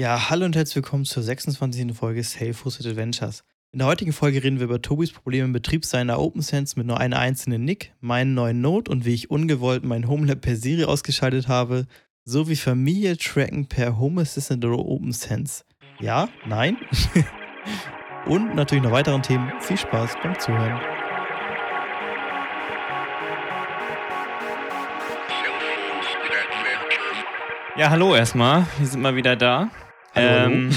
Ja, hallo und herzlich willkommen zur 26. Folge Self-Hosted Adventures. In der heutigen Folge reden wir über Tobis Probleme im Betrieb seiner OpenSense mit nur einer einzelnen Nick, meinen neuen Node und wie ich ungewollt mein Homelab per Siri ausgeschaltet habe, sowie Familie tracken per Home Assistant oder OpenSense. Ja? Nein? und natürlich noch weiteren Themen. Viel Spaß beim Zuhören. Ja, hallo erstmal. Wir sind mal wieder da. Ähm,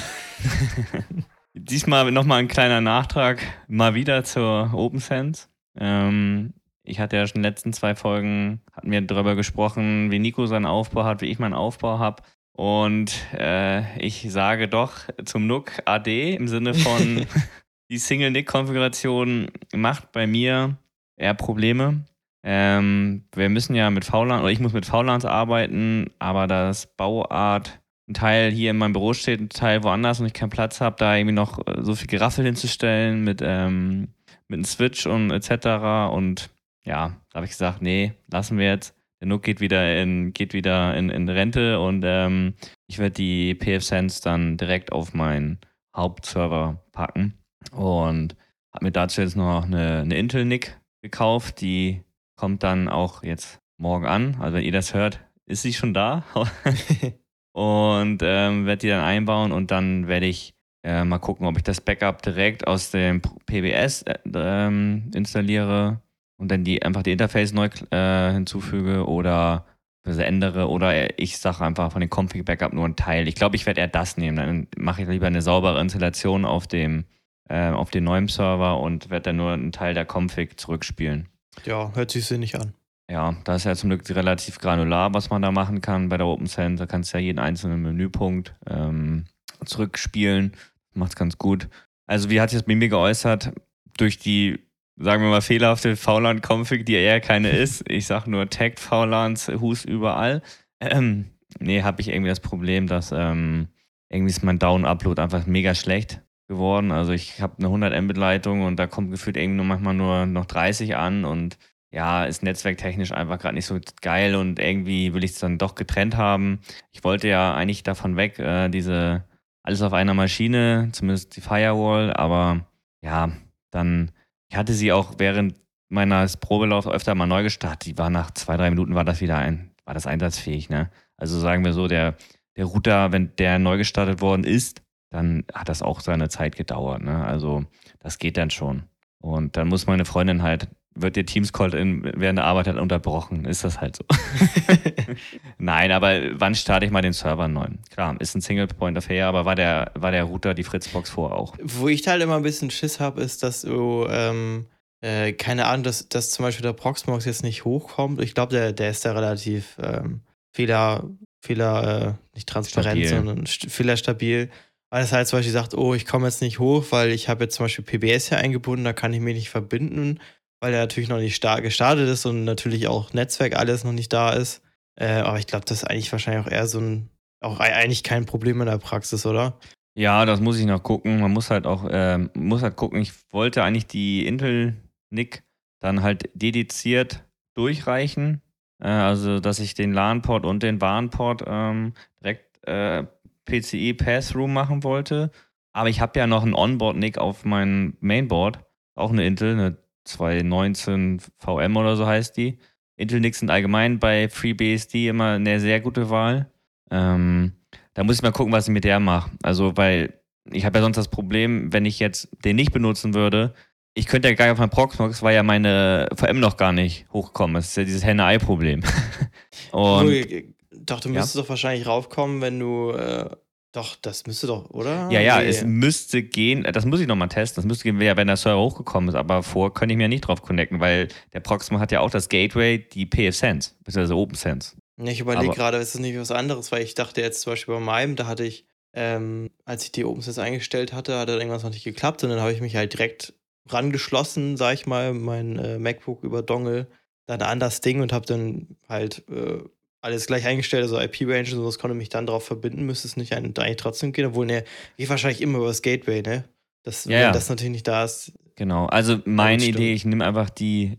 diesmal nochmal ein kleiner Nachtrag, mal wieder zur OpenSense. Ähm, ich hatte ja schon in den letzten zwei Folgen, hatten wir darüber gesprochen, wie Nico seinen Aufbau hat, wie ich meinen Aufbau habe. Und äh, ich sage doch zum NUC AD im Sinne von, die Single-NIC-Konfiguration macht bei mir eher Probleme. Ähm, wir müssen ja mit VLAN, oder ich muss mit VLANs arbeiten, aber das Bauart, ein Teil hier in meinem Büro steht, ein Teil woanders und ich keinen Platz habe, da irgendwie noch äh, so viel Geraffel hinzustellen mit, ähm, mit einem Switch und etc. Und ja, da habe ich gesagt, nee, lassen wir jetzt. Der Nook geht wieder in, geht wieder in, in Rente und ähm, ich werde die PF-Sense dann direkt auf meinen Hauptserver packen. Und habe mir dazu jetzt noch eine, eine Intel-NIC gekauft, die kommt dann auch jetzt morgen an. Also wenn ihr das hört, ist sie schon da. und ähm, werde die dann einbauen und dann werde ich äh, mal gucken, ob ich das Backup direkt aus dem PBS äh, ähm, installiere und dann die einfach die Interface neu äh, hinzufüge oder ändere oder ich sage einfach von dem Config Backup nur einen Teil. Ich glaube, ich werde eher das nehmen. Dann mache ich lieber eine saubere Installation auf dem äh, auf dem neuen Server und werde dann nur einen Teil der Config zurückspielen. Ja, hört sich sinnig an. Ja, da ist ja zum Glück relativ granular, was man da machen kann bei der OpenSense. Da kannst du ja jeden einzelnen Menüpunkt ähm, zurückspielen. Macht's ganz gut. Also, wie hat sich das bei mir geäußert? Durch die, sagen wir mal, fehlerhafte VLAN-Config, die eher keine ist. Ich sag nur Tagged VLANs, Hus überall. Ähm, nee, habe ich irgendwie das Problem, dass ähm, irgendwie ist mein Down-Upload einfach mega schlecht geworden. Also ich habe eine 100 Mbit-Leitung und da kommt gefühlt irgendwie nur manchmal nur noch 30 an und ja, ist netzwerktechnisch einfach gerade nicht so geil und irgendwie will ich es dann doch getrennt haben. Ich wollte ja eigentlich davon weg, äh, diese alles auf einer Maschine, zumindest die Firewall, aber ja, dann, ich hatte sie auch während meines Probelaufs öfter mal neu gestartet. Die war nach zwei, drei Minuten war das wieder ein, war das einsatzfähig, ne? Also sagen wir so, der, der Router, wenn der neu gestartet worden ist, dann hat das auch seine Zeit gedauert. Ne? Also das geht dann schon. Und dann muss meine Freundin halt, wird ihr Teams-Call während der Arbeit halt unterbrochen. Ist das halt so. Nein, aber wann starte ich mal den Server neu? Klar, ist ein Single-Point of Fair, aber war der, war der Router die Fritzbox vor auch? Wo ich halt immer ein bisschen Schiss habe, ist, dass du, ähm, äh, keine Ahnung, dass, dass zum Beispiel der Proxmox jetzt nicht hochkommt. Ich glaube, der, der ist da relativ ähm, fehler, fehler, äh, nicht transparent, stabil. sondern fehlerstabil. Weil es halt zum Beispiel sagt, oh, ich komme jetzt nicht hoch, weil ich habe jetzt zum Beispiel PBS hier eingebunden, da kann ich mich nicht verbinden, weil er natürlich noch nicht gestartet ist und natürlich auch Netzwerk alles noch nicht da ist. Äh, aber ich glaube, das ist eigentlich wahrscheinlich auch eher so ein, auch eigentlich kein Problem in der Praxis, oder? Ja, das muss ich noch gucken. Man muss halt auch, äh, muss halt gucken. Ich wollte eigentlich die Intel-NIC dann halt dediziert durchreichen. Äh, also, dass ich den LAN-Port und den WAN-Port ähm, direkt äh, PCI Pass-Through machen wollte. Aber ich habe ja noch einen Onboard-NIC auf meinem Mainboard. Auch eine Intel, eine 219 VM oder so heißt die. Intel-NICs sind allgemein bei FreeBSD immer eine sehr gute Wahl. Ähm, da muss ich mal gucken, was ich mit der mache. Also, weil ich habe ja sonst das Problem, wenn ich jetzt den nicht benutzen würde, ich könnte ja gar nicht auf meinem Proxmox, weil ja meine VM noch gar nicht hochkommen. Das ist ja dieses Henne-Ei-Problem. Und doch, du müsstest ja? doch wahrscheinlich raufkommen, wenn du. Äh, doch, das müsste doch, oder? Ja, ja, nee. es müsste gehen. Das muss ich nochmal testen. Das müsste gehen, wenn der Server hochgekommen ist. Aber vor könnte ich mir nicht drauf connecten, weil der Proximo hat ja auch das Gateway, die PFSense, beziehungsweise OpenSense. Ich überlege gerade, ist das nicht was anderes, weil ich dachte jetzt zum Beispiel bei meinem, da hatte ich, ähm, als ich die OpenSense eingestellt hatte, hat irgendwas noch nicht geklappt und dann habe ich mich halt direkt rangeschlossen, sag ich mal, mein äh, MacBook über Dongle, dann an das Ding und habe dann halt äh, alles gleich eingestellt, also IP-Range und sowas konnte mich dann darauf verbinden, müsste es nicht eigentlich trotzdem gehen, obwohl ne, geht wahrscheinlich immer über das Gateway, ne? Das, ja, wenn ja. das natürlich nicht da ist. Genau, also meine Idee, ich nehme einfach die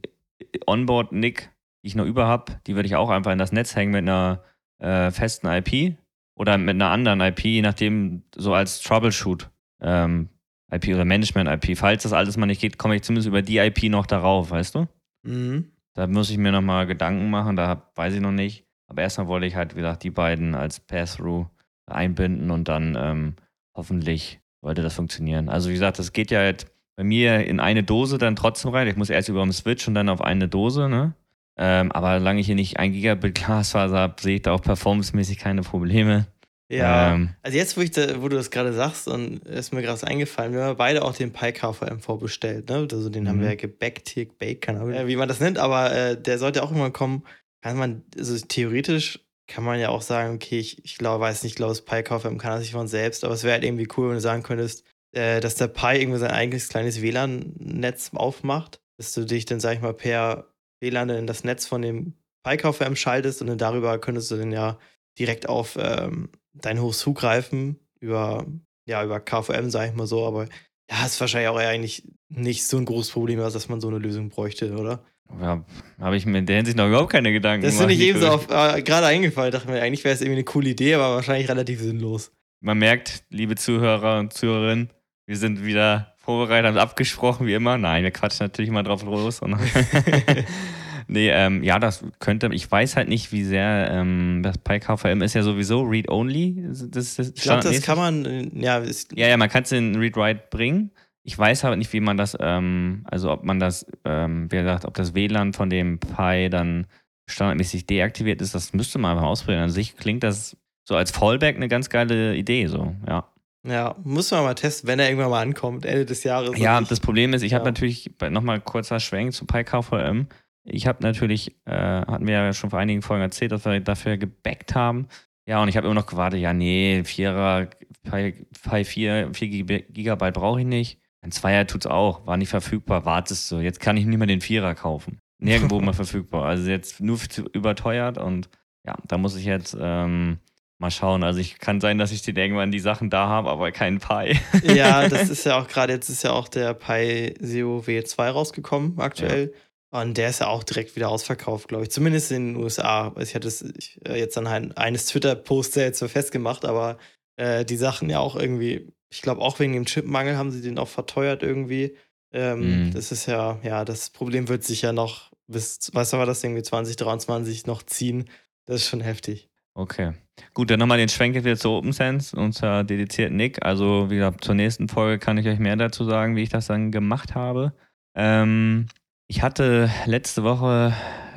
Onboard-NIC, die ich noch über habe, die würde ich auch einfach in das Netz hängen mit einer äh, festen IP oder mit einer anderen IP, je nachdem, so als Troubleshoot ähm, IP oder Management-IP. Falls das alles mal nicht geht, komme ich zumindest über die IP noch darauf, weißt du? Mhm. Da muss ich mir nochmal Gedanken machen, da weiß ich noch nicht. Aber erstmal wollte ich halt, wie gesagt, die beiden als Pass-Through einbinden und dann ähm, hoffentlich sollte das funktionieren. Also wie gesagt, das geht ja halt bei mir in eine Dose dann trotzdem rein. Ich muss erst über den Switch und dann auf eine Dose, ne? Ähm, aber solange ich hier nicht ein Gigabit Glasfaser habe, sehe ich da auch performancemäßig keine Probleme. Ja, ähm, also jetzt, wo, ich da, wo du das gerade sagst, und ist mir gerade eingefallen, wir haben beide auch den Pi KVM vorbestellt, ne? Also den mhm. haben wir ja gebackt hier, gebaked, keine Ahnung, wie man das nennt, aber äh, der sollte auch immer kommen. Kann man, also theoretisch kann man ja auch sagen, okay, ich, ich glaube, weiß nicht, ich glaube, das Pi KVM kann das nicht von selbst, aber es wäre halt irgendwie cool, wenn du sagen könntest, äh, dass der Pi irgendwie sein eigenes kleines WLAN-Netz aufmacht, dass du dich dann, sag ich mal, per WLAN in das Netz von dem Pi KVM schaltest und dann darüber könntest du dann ja direkt auf ähm, dein Host zugreifen über, ja, über KVM, sag ich mal so, aber ja, ist wahrscheinlich auch eigentlich nicht so ein großes Problem, dass man so eine Lösung bräuchte, oder? Habe ich mir in der Hinsicht noch überhaupt keine Gedanken gemacht. Das finde ich eben so äh, gerade eingefallen. Dachte mir, eigentlich wäre es irgendwie eine coole Idee, aber wahrscheinlich relativ sinnlos. Man merkt, liebe Zuhörer und Zuhörerinnen, wir sind wieder vorbereitet, haben abgesprochen, wie immer. Nein, wir quatschen natürlich mal drauf los. nee, ähm, ja, das könnte, ich weiß halt nicht, wie sehr ähm, das PyKVM ist ja sowieso Read-Only. Das, das ich glaube, das kann man, ja. ja, ja, man kann es in Read-Write bringen. Ich weiß aber nicht, wie man das, ähm, also ob man das, ähm, wie gesagt, ob das WLAN von dem Pi dann standardmäßig deaktiviert ist, das müsste man einfach ausprobieren. An sich klingt das so als Fallback eine ganz geile Idee, so, ja. Ja, muss man mal testen, wenn er irgendwann mal ankommt, Ende des Jahres. Ja, das Problem ist, ich ja. habe natürlich, nochmal kurzer Schwenk zu PyKVM. Ich habe natürlich, äh, hatten wir ja schon vor einigen Folgen erzählt, dass wir dafür gebackt haben. Ja, und ich habe immer noch gewartet, ja, nee, Vierer, Pi, Pi 4, 4 Gigabyte brauche ich nicht. Ein Zweier tut's auch, war nicht verfügbar, wartest du. Jetzt kann ich nicht mehr den Vierer kaufen. Nirgendwo mal verfügbar. Also jetzt nur überteuert und ja, da muss ich jetzt ähm, Mal schauen. Also ich kann sein, dass ich den irgendwann die Sachen da habe, aber keinen Pi. ja, das ist ja auch gerade, jetzt ist ja auch der Pi Zero W2 rausgekommen aktuell. Ja. Und der ist ja auch direkt wieder ausverkauft, glaube ich. Zumindest in den USA. Ich hatte es äh, jetzt an ein, eines Twitter-Posts jetzt so festgemacht, aber äh, die Sachen ja auch irgendwie, ich glaube auch wegen dem Chipmangel haben sie den auch verteuert irgendwie. Ähm, mm. Das ist ja, ja, das Problem wird sich ja noch bis, was war das irgendwie 2023 noch ziehen. Das ist schon heftig. Okay. Gut, dann nochmal den Schwenk wieder zu OpenSense, unser dedizierten Nick. Also, wie gesagt, zur nächsten Folge kann ich euch mehr dazu sagen, wie ich das dann gemacht habe. Ähm, ich hatte letzte Woche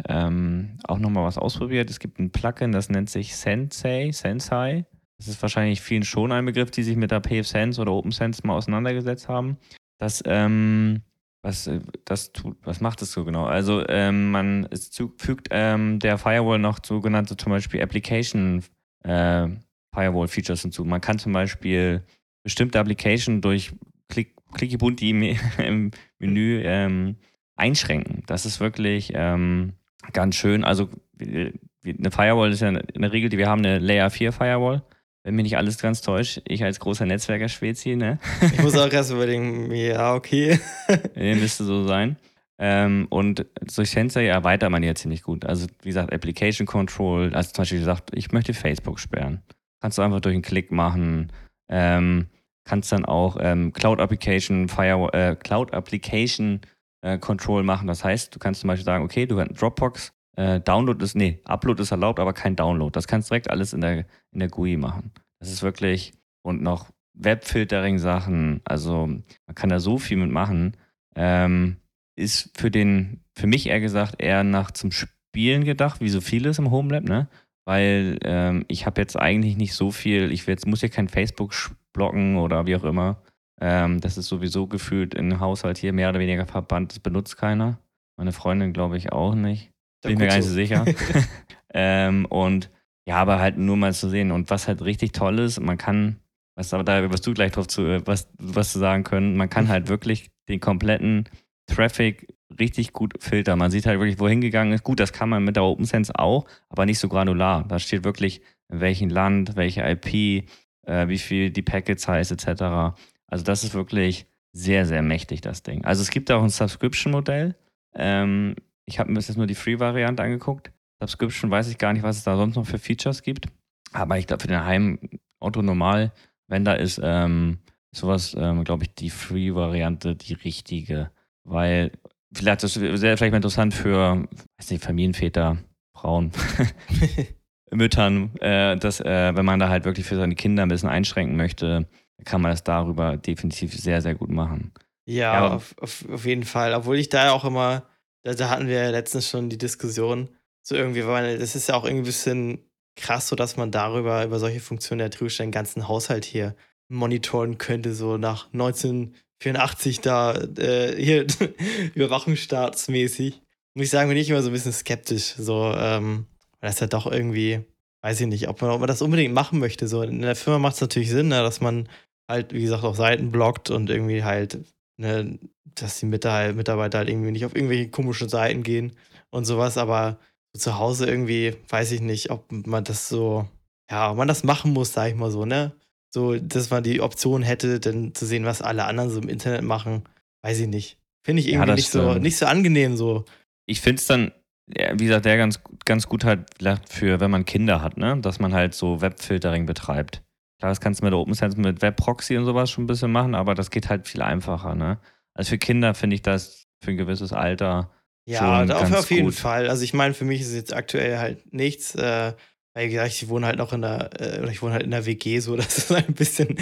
ähm, auch nochmal was ausprobiert. Es gibt ein Plugin, das nennt sich Sensei, Sensei. Das ist wahrscheinlich vielen schon ein Begriff, die sich mit der PFSense oder OpenSense mal auseinandergesetzt haben. Das ähm, was, äh, das tut, was macht es so genau? Also ähm, man es fügt ähm, der Firewall noch sogenannte zum Beispiel Application äh, Firewall Features hinzu. Man kann zum Beispiel bestimmte Application durch Klick, Klickebunt im, im Menü ähm, einschränken. Das ist wirklich ähm, ganz schön. Also eine Firewall ist ja in der Regel, die wir haben eine Layer 4 Firewall wenn mich nicht alles ganz täuscht, ich als großer Netzwerker-Spezi, ne? Ich muss auch erst überlegen, ja, okay. nee, müsste so sein. Ähm, und durch Sensor erweitert man ja ziemlich gut. Also, wie gesagt, Application Control, also zum Beispiel gesagt, ich möchte Facebook sperren. Kannst du einfach durch einen Klick machen. Ähm, kannst dann auch ähm, Cloud Application Firewall, äh, Cloud Application äh, Control machen. Das heißt, du kannst zum Beispiel sagen, okay, du hast Dropbox, äh, Download ist, nee, Upload ist erlaubt, aber kein Download. Das kannst du direkt alles in der, in der GUI machen. Das ist wirklich, und noch Webfiltering-Sachen, also man kann da so viel mitmachen. Ähm, ist für den, für mich eher gesagt, eher nach zum Spielen gedacht, wie so vieles im Homelab, ne? Weil ähm, ich habe jetzt eigentlich nicht so viel, ich jetzt, muss ja kein Facebook blocken oder wie auch immer. Ähm, das ist sowieso gefühlt im Haushalt hier mehr oder weniger verbannt, das benutzt keiner. Meine Freundin glaube ich auch nicht. Bin ich mir gar nicht so sicher. ähm, und ja, aber halt nur mal zu sehen. Und was halt richtig toll ist, man kann, was aber da wirst du gleich drauf zu, was, was zu sagen können, man kann halt wirklich den kompletten Traffic richtig gut filtern. Man sieht halt wirklich, wohin gegangen ist. Gut, das kann man mit der OpenSense auch, aber nicht so granular. Da steht wirklich, in welchem Land, welche IP, äh, wie viel die Packets heißt, etc. Also das ist wirklich sehr, sehr mächtig, das Ding. Also es gibt auch ein Subscription-Modell. Ähm, ich habe mir jetzt nur die Free-Variante angeguckt. Subscription weiß ich gar nicht, was es da sonst noch für Features gibt. Aber ich glaube, für den Heimauto normal, wenn da ist, ähm, sowas, ähm, glaube ich, die Free-Variante die richtige. Weil vielleicht ist es vielleicht mal interessant für, weiß nicht, Familienväter, Frauen, Müttern, äh, dass, äh, wenn man da halt wirklich für seine Kinder ein bisschen einschränken möchte, kann man das darüber definitiv sehr, sehr gut machen. Ja, ja auf, auf, auf, jeden Fall. Obwohl ich da auch immer, da, da, hatten wir ja letztens schon die Diskussion, so irgendwie, weil das ist ja auch irgendwie ein bisschen krass, so dass man darüber, über solche Funktionen der theoretisch den ganzen Haushalt hier monitoren könnte, so nach 1984 da, äh, hier, überwachungsstaatsmäßig. Muss ich sagen, bin ich immer so ein bisschen skeptisch, so, ähm, weil das ja doch irgendwie, weiß ich nicht, ob man, ob man das unbedingt machen möchte. So, in der Firma macht es natürlich Sinn, ne, dass man halt, wie gesagt, auf Seiten blockt und irgendwie halt, ne, dass die Mitarbeiter halt irgendwie nicht auf irgendwelche komischen Seiten gehen und sowas, aber zu Hause irgendwie, weiß ich nicht, ob man das so, ja, ob man das machen muss, sag ich mal so, ne? So, dass man die Option hätte, dann zu sehen, was alle anderen so im Internet machen, weiß ich nicht. Finde ich irgendwie ja, nicht, so, nicht so angenehm so. Ich finde es dann, wie gesagt, der ganz, ganz gut halt für, wenn man Kinder hat, ne? Dass man halt so Webfiltering betreibt. Klar, das kannst du mit OpenSense, mit Webproxy und sowas schon ein bisschen machen, aber das geht halt viel einfacher, ne? Also für Kinder finde ich das für ein gewisses Alter ja, schon auf, auf jeden Fall. Also ich meine, für mich ist es jetzt aktuell halt nichts, äh, weil gesagt, ich wohne halt noch in der, äh, ich wohne halt in der WG, so das ist ein bisschen,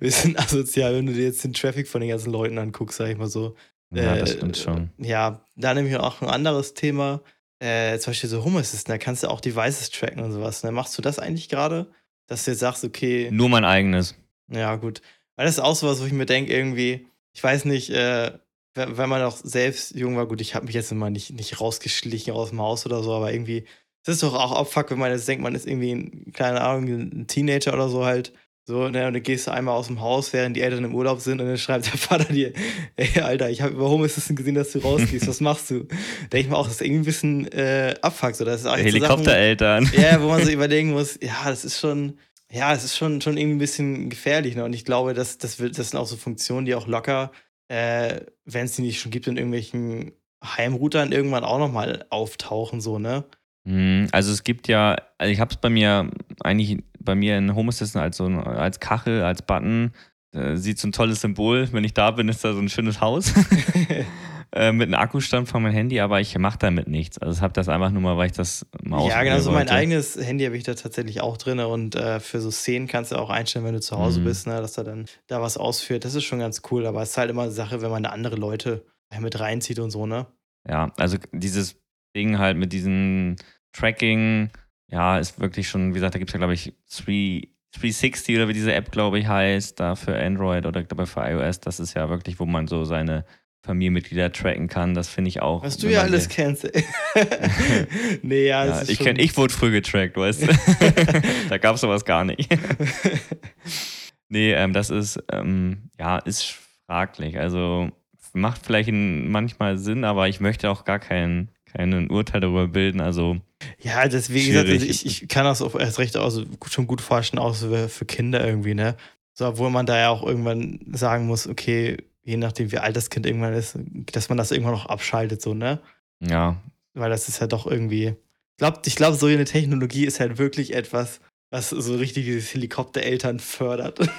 bisschen asozial, wenn du dir jetzt den Traffic von den ganzen Leuten anguckst, sag ich mal so. Ja, das äh, stimmt schon. Ja, da nehme ich auch ein anderes Thema. Äh, zum Beispiel so Home Assistant, da kannst du auch Devices tracken und sowas. Ne? Machst du das eigentlich gerade? Dass du jetzt sagst, okay. Nur mein eigenes. Ja, gut. Weil das ist auch sowas, wo ich mir denke, irgendwie, ich weiß nicht, äh, wenn man auch selbst jung war, gut, ich habe mich jetzt immer nicht, nicht rausgeschlichen aus dem Haus oder so, aber irgendwie, es ist doch auch Abfuck, wenn man jetzt denkt, man ist irgendwie ein, keine Ahnung, ein Teenager oder so halt. So, ne, und dann gehst du einmal aus dem Haus, während die Eltern im Urlaub sind, und dann schreibt der Vater dir, ey, Alter, ich habe über Home Assistant gesehen, dass du rausgehst, was machst du? Denke ich mir auch, das ist irgendwie ein bisschen äh, Abfuck. So, das ist Helikoptereltern. Ja, wo man so überlegen muss, ja, das ist schon, ja, es ist schon, schon irgendwie ein bisschen gefährlich. Ne? Und ich glaube, dass, das, wird, das sind auch so Funktionen, die auch locker äh, wenn es die nicht schon gibt, in irgendwelchen Heimroutern irgendwann auch nochmal auftauchen, so, ne? Mhm, also es gibt ja, also ich habe es bei mir eigentlich bei mir in Home Assistant als so als Kachel, als Button. Äh, sieht so ein tolles Symbol. Wenn ich da bin, ist da so ein schönes Haus. Äh, mit einem Akkustand von meinem Handy, aber ich mache damit nichts. Also ich habe das einfach nur mal, weil ich das mal Ja, genau, so mein eigenes Handy habe ich da tatsächlich auch drin und äh, für so Szenen kannst du auch einstellen, wenn du zu Hause mhm. bist, ne, dass er dann da was ausführt. Das ist schon ganz cool, aber es ist halt immer eine Sache, wenn man da andere Leute mit reinzieht und so, ne? Ja, also dieses Ding halt mit diesem Tracking, ja, ist wirklich schon, wie gesagt, da gibt es ja, glaube ich, 360 oder wie diese App, glaube ich, heißt, da für Android oder glaube ich für iOS. Das ist ja wirklich, wo man so seine Familienmitglieder tracken kann. Das finde ich auch. Was du ja alles kennst. nee, ja, ja ich, kenn, ich wurde früh getrackt, weißt du. da gab es sowas gar nicht. nee, ähm, das ist, ähm, ja, ist fraglich. Also macht vielleicht manchmal Sinn, aber ich möchte auch gar kein, keinen Urteil darüber bilden. Also ja, das wie gesagt, also ich, ich kann das auch erst recht also schon gut vorstellen, auch so für Kinder irgendwie, ne? So, obwohl man da ja auch irgendwann sagen muss, okay, je nachdem, wie alt das Kind irgendwann ist, dass man das irgendwann noch abschaltet, so, ne? Ja. Weil das ist ja doch irgendwie. Ich glaube, ich glaub, so eine Technologie ist halt wirklich etwas, was so richtig dieses Helikoptereltern fördert.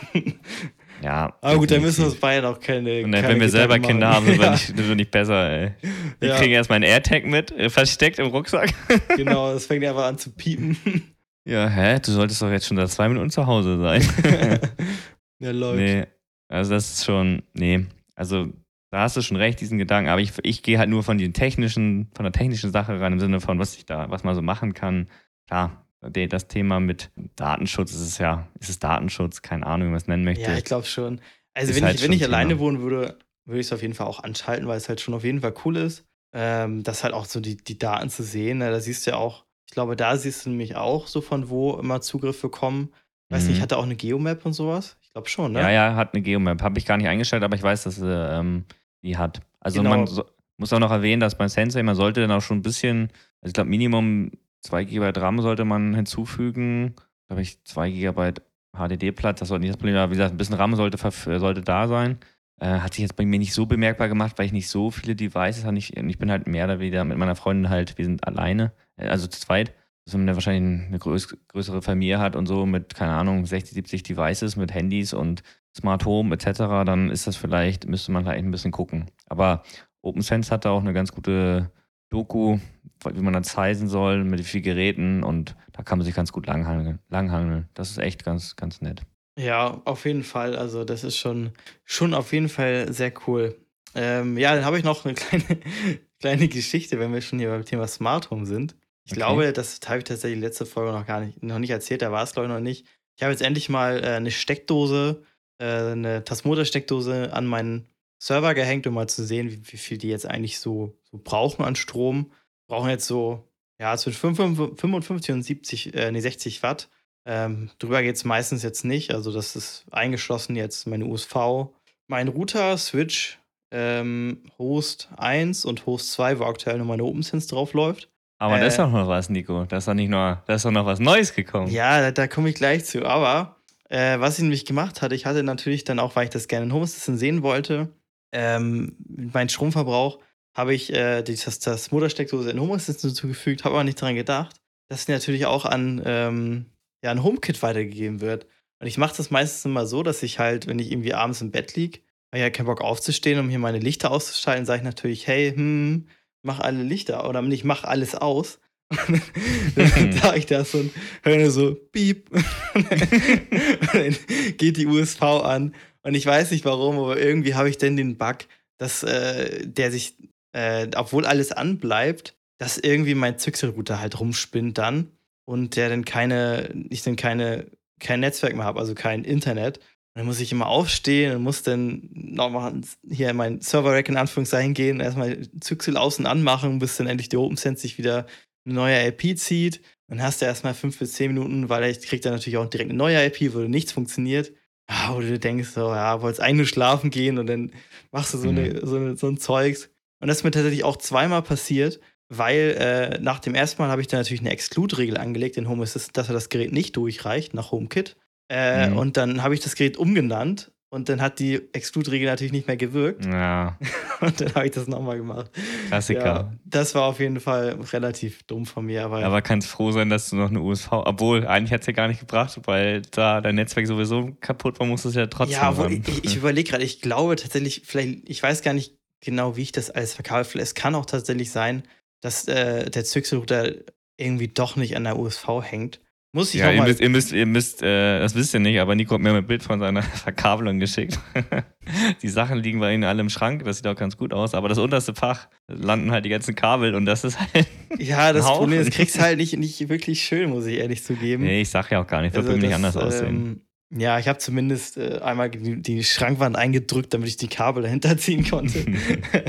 Ja. Aber gut, dann müssen wir uns beide auch keine. Und dann, keine wenn wir selber machen. Kinder haben, sind wir, nicht, sind wir nicht besser, ey. Wir ja. kriegen erstmal einen AirTag mit, äh, versteckt im Rucksack. genau, das fängt einfach an zu piepen. Ja, hä? Du solltest doch jetzt schon da zwei Minuten zu Hause sein. ja, läuft. Nee, also das ist schon, nee, also da hast du schon recht, diesen Gedanken, aber ich, ich gehe halt nur von den technischen, von der technischen Sache rein, im Sinne von, was ich da, was man so machen kann. Klar, das Thema mit Datenschutz ist es ja, ist es Datenschutz, keine Ahnung, wie man es nennen möchte. Ja, ich glaube schon. Also wenn halt ich, wenn ich alleine wohnen würde, würde ich es auf jeden Fall auch anschalten, weil es halt schon auf jeden Fall cool ist, ähm, das halt auch so die, die Daten zu sehen. Ne? Da siehst du ja auch, ich glaube, da siehst du nämlich auch so von wo immer Zugriffe kommen. Weiß mhm. nicht, hat er auch eine Geomap und sowas? Ich glaube schon, ne? Ja, ja, hat eine Geomap. Habe ich gar nicht eingestellt, aber ich weiß, dass sie ähm, die hat. Also genau. man so, muss auch noch erwähnen, dass beim Sensei, man sollte dann auch schon ein bisschen, also ich glaube, Minimum 2 GB RAM sollte man hinzufügen. Glaube ich, 2 GB HDD-Platz, das sollte nicht das Problem sein. Wie gesagt, ein bisschen RAM sollte, sollte da sein. Äh, hat sich jetzt bei mir nicht so bemerkbar gemacht, weil ich nicht so viele Devices habe. Ich, ich bin halt mehr oder weniger mit meiner Freundin halt, wir sind alleine, äh, also zu zweit. dass man ja wahrscheinlich eine größ größere Familie hat und so mit, keine Ahnung, 60, 70 Devices mit Handys und Smart Home etc., dann ist das vielleicht, müsste man vielleicht ein bisschen gucken. Aber OpenSense hat da auch eine ganz gute Doku, wie man das heißen soll, mit vielen Geräten und da kann man sich ganz gut langhangeln. langhangeln. Das ist echt ganz, ganz nett. Ja, auf jeden Fall. Also, das ist schon, schon auf jeden Fall sehr cool. Ähm, ja, dann habe ich noch eine kleine, kleine Geschichte, wenn wir schon hier beim Thema Smart Home sind. Ich okay. glaube, das habe ich tatsächlich letzte Folge noch gar nicht, noch nicht erzählt, da war es glaube ich noch nicht. Ich habe jetzt endlich mal äh, eine Steckdose, äh, eine Tasmoda-Steckdose an meinen Server gehängt, um mal zu sehen, wie, wie, viel die jetzt eigentlich so, so brauchen an Strom. Brauchen jetzt so, ja, zwischen 55 und 70, äh, nee, 60 Watt. Ähm, drüber geht es meistens jetzt nicht. Also, das ist eingeschlossen jetzt meine USV, mein Router, Switch, ähm, Host 1 und Host 2, wo aktuell nur meine OpenSense drauf läuft. Aber äh, da ist doch noch was, Nico. Da ist doch nicht nur, da ist doch noch was Neues gekommen. Ja, da, da komme ich gleich zu. Aber äh, was ich nämlich gemacht hatte, ich hatte natürlich dann auch, weil ich das gerne in Home Assistant sehen wollte, ähm, meinen Stromverbrauch, habe ich äh, das, das Muttersteckdose in Home Assistant zugefügt, habe aber nicht daran gedacht, dass sie natürlich auch an, ähm, ja, an HomeKit weitergegeben wird. Und ich mache das meistens immer so, dass ich halt, wenn ich irgendwie abends im Bett liege, weil ich ja keinen Bock aufzustehen, um hier meine Lichter auszuschalten, sage ich natürlich, hey, hm, mach alle Lichter oder nicht, mach alles aus. dann sage ich das und höre so, piep. und dann geht die USV an. Und ich weiß nicht warum, aber irgendwie habe ich dann den Bug, dass äh, der sich, äh, obwohl alles anbleibt, dass irgendwie mein Zyxel-Router halt rumspinnt dann und der dann keine, ich dann keine, kein Netzwerk mehr habe, also kein Internet dann muss ich immer aufstehen und muss dann nochmal hier in mein Server-Rack in Anführungszeichen gehen, erstmal Zyxel außen anmachen, bis dann endlich die OpenSense sich wieder eine neue IP zieht. Dann hast du erstmal fünf bis zehn Minuten, weil ich krieg dann natürlich auch direkt eine neue IP, wo nichts funktioniert. Ah, wo du denkst, so, ja, wolltest eigentlich nur schlafen gehen und dann machst du so, eine, mhm. so, eine, so ein Zeugs. Und das ist mir tatsächlich auch zweimal passiert, weil äh, nach dem ersten Mal habe ich dann natürlich eine Exclude-Regel angelegt in Home Assistant, dass er das Gerät nicht durchreicht nach HomeKit. Äh, mhm. Und dann habe ich das Gerät umgenannt und dann hat die Exclude-Regel natürlich nicht mehr gewirkt. Ja. und dann habe ich das nochmal gemacht. Klassiker. Ja, das war auf jeden Fall relativ dumm von mir. Aber, aber kannst froh sein, dass du noch eine USV, obwohl eigentlich hat es ja gar nicht gebracht, weil da dein Netzwerk sowieso kaputt war, musst du es ja trotzdem Ja, aber ich, ich überlege gerade, ich glaube tatsächlich, vielleicht, ich weiß gar nicht genau, wie ich das alles verkaufe. Es kann auch tatsächlich sein, dass äh, der Zyxel-Router irgendwie doch nicht an der USV hängt. Muss ich ja, ihr müsst, ihr müsst, ihr müsst äh, das wisst ihr nicht, aber Nico hat mir ein Bild von seiner Verkabelung geschickt. die Sachen liegen bei ihnen alle im Schrank, das sieht auch ganz gut aus, aber das unterste Fach landen halt die ganzen Kabel und das ist halt. Ja, das Problem ist, kriegst halt nicht, nicht wirklich schön, muss ich ehrlich zugeben. Nee, ich sag ja auch gar nicht, das also wird nicht anders aussehen. Ja, ich habe zumindest äh, einmal die, die, Schrankwand eingedrückt, damit ich die Kabel dahinter ziehen konnte.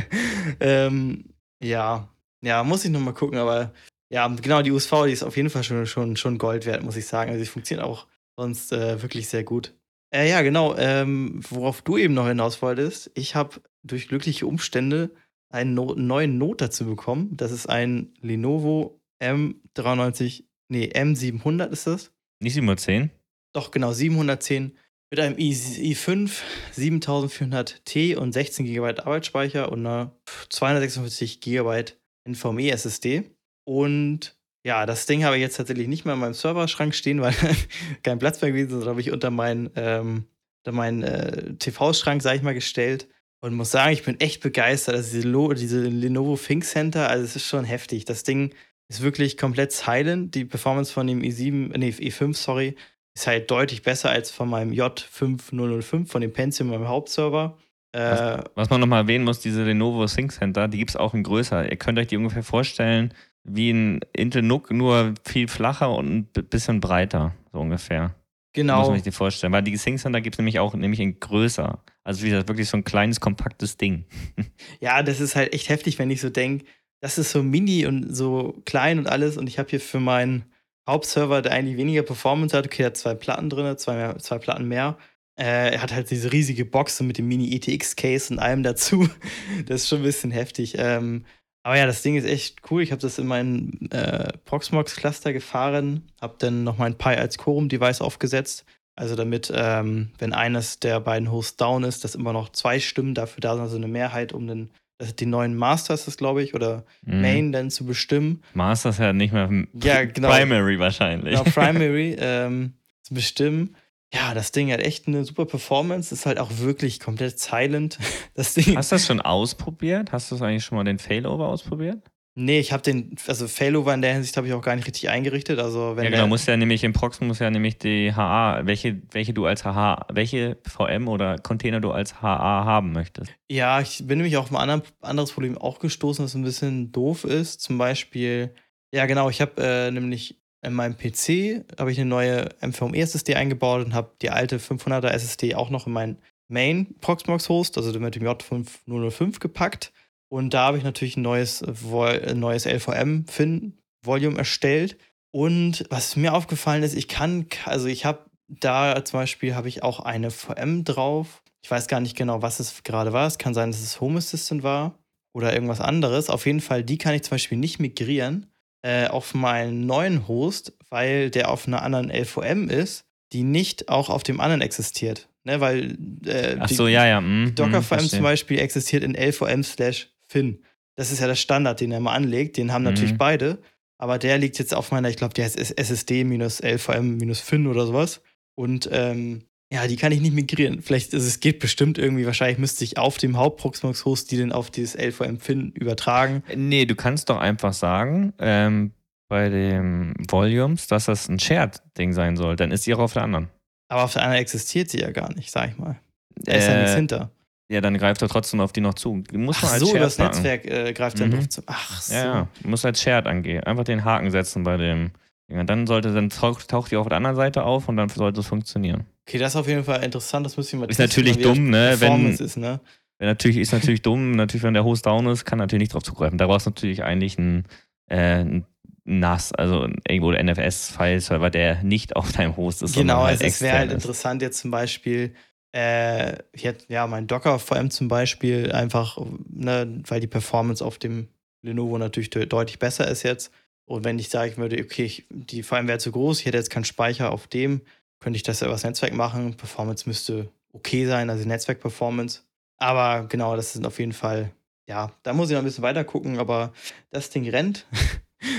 ähm, ja, ja, muss ich nochmal gucken, aber ja, genau, die USV, die ist auf jeden Fall schon, schon, schon Gold wert, muss ich sagen. Also, sie funktioniert auch sonst äh, wirklich sehr gut. Äh, ja, genau, ähm, worauf du eben noch hinaus wolltest. Ich habe durch glückliche Umstände einen no neuen Note dazu bekommen. Das ist ein Lenovo M93, nee, M700 ist das. Nicht 710? Doch, genau, 710 mit einem i5 7400T und 16 GB Arbeitsspeicher und einer 256 GB NVMe SSD. Und ja, das Ding habe ich jetzt tatsächlich nicht mehr in meinem Serverschrank stehen, weil kein Platz mehr gewesen ist. Das habe ich unter meinen, ähm, meinen äh, TV-Schrank, sage ich mal, gestellt. Und muss sagen, ich bin echt begeistert. Also diese, Lo diese Lenovo Think Center, also es ist schon heftig. Das Ding ist wirklich komplett silent. Die Performance von dem i7, nee, i5, sorry, ist halt deutlich besser als von meinem J5005, von dem Pentium, meinem Hauptserver. Was, äh, was man nochmal erwähnen muss, diese Lenovo Think Center, die gibt es auch in größer. Ihr könnt euch die ungefähr vorstellen, wie ein Intel NUC, nur viel flacher und ein bisschen breiter, so ungefähr. Genau. Muss man sich das vorstellen. Weil die Sync Center gibt es nämlich auch nämlich in größer. Also wie gesagt, wirklich so ein kleines, kompaktes Ding. ja, das ist halt echt heftig, wenn ich so denke, das ist so mini und so klein und alles. Und ich habe hier für meinen Hauptserver, der eigentlich weniger Performance hat, okay, hat zwei Platten drin, zwei, mehr, zwei Platten mehr. Äh, er hat halt diese riesige Box mit dem Mini ETX Case und allem dazu. das ist schon ein bisschen heftig. Ähm, aber ja, das Ding ist echt cool. Ich habe das in meinen äh, Proxmox-Cluster gefahren, habe dann noch mein Pi als Quorum-Device aufgesetzt. Also damit, ähm, wenn eines der beiden Hosts down ist, dass immer noch zwei Stimmen dafür da sind, also eine Mehrheit, um den das die neuen Masters, das glaube ich, oder Mhm. Main dann zu bestimmen. Masters ja nicht mehr Ja, genau. Primary wahrscheinlich. Genau, Primary ähm, zu bestimmen. Ja, das Ding hat echt eine super Performance, ist halt auch wirklich komplett silent. Das Ding. Hast du das schon ausprobiert? Hast du das eigentlich schon mal den Failover ausprobiert? Nee, ich habe den, also Failover in der Hinsicht habe ich auch gar nicht richtig eingerichtet. Also wenn ja, genau, muss ja nämlich im Proxen muss ja nämlich die HA, welche, welche du als HA, welche VM oder Container du als HA haben möchtest. Ja, ich bin nämlich auf ein anderen, anderes Problem auch gestoßen, das ein bisschen doof ist. Zum Beispiel, ja genau, ich habe äh, nämlich in meinem PC habe ich eine neue MVMe SSD eingebaut und habe die alte 500er SSD auch noch in meinen Main Proxmox Host, also mit dem J5005 gepackt. Und da habe ich natürlich ein neues, ein neues LVM Fin Volume erstellt. Und was mir aufgefallen ist, ich kann, also ich habe da zum Beispiel habe ich auch eine VM drauf. Ich weiß gar nicht genau, was es gerade war. Es kann sein, dass es Home Assistant war oder irgendwas anderes. Auf jeden Fall, die kann ich zum Beispiel nicht migrieren äh, auf meinen neuen Host, weil der auf einer anderen LVM ist, die nicht auch auf dem anderen existiert. Ne, weil äh, Ach die- so, ja, ja. Mm, Docker VM verstehe. zum Beispiel existiert in LVM slash Fin. Das ist ja der Standard, den er mal anlegt. Den haben natürlich Mhm. beide. Aber der liegt jetzt auf meiner, ich glaube, der heißt SSD minus LVM minus Fin oder sowas. Und ähm, ja, die kann ich nicht migrieren. Vielleicht, also es geht bestimmt irgendwie, wahrscheinlich müsste ich auf dem Hauptproxmox-Host die dann auf dieses LVM Fin übertragen. Nee, du kannst doch einfach sagen, ähm, bei dem Volumes, dass das ein Shared-Ding sein soll. Dann ist die auch auf der anderen. Aber auf der anderen existiert sie ja gar nicht, sag ich mal. Da ist ja Äh, nichts hinter. Ja, dann greift er trotzdem auf die noch zu. Du musst Ach man als so, Shared übers packen. Netzwerk äh, greift er Mhm. noch zu. Ach so. Ja, ja. Du musst als Shared angehen. Einfach den Haken setzen bei dem. Und dann sollte, dann taucht, taucht die auf der anderen Seite auf und dann sollte es funktionieren. Okay, das ist auf jeden Fall interessant. Das müssen wir mal Ist testen, natürlich das dumm, ne, wenn- ist, ne? Wenn natürlich, ist natürlich dumm, natürlich, wenn der Host down ist, kann natürlich nicht drauf zugreifen. Da brauchst du natürlich eigentlich ein, äh, ein NAS, also irgendwo ein NFS-File-Server, der nicht auf deinem Host ist. Genau, halt also es wäre halt interessant jetzt zum Beispiel, äh, ich hätte, ja, mein Docker VM zum Beispiel einfach, ne, weil die Performance auf dem Lenovo natürlich de deutlich besser ist jetzt. Und wenn ich sagen würde, okay, ich, die VM wäre zu groß, ich hätte jetzt keinen Speicher auf dem, könnte ich das ja übers Netzwerk machen. Performance müsste okay sein, also Netzwerk-Performance. Aber genau, das sind auf jeden Fall, ja, da muss ich noch ein bisschen weiter gucken, aber das Ding rennt.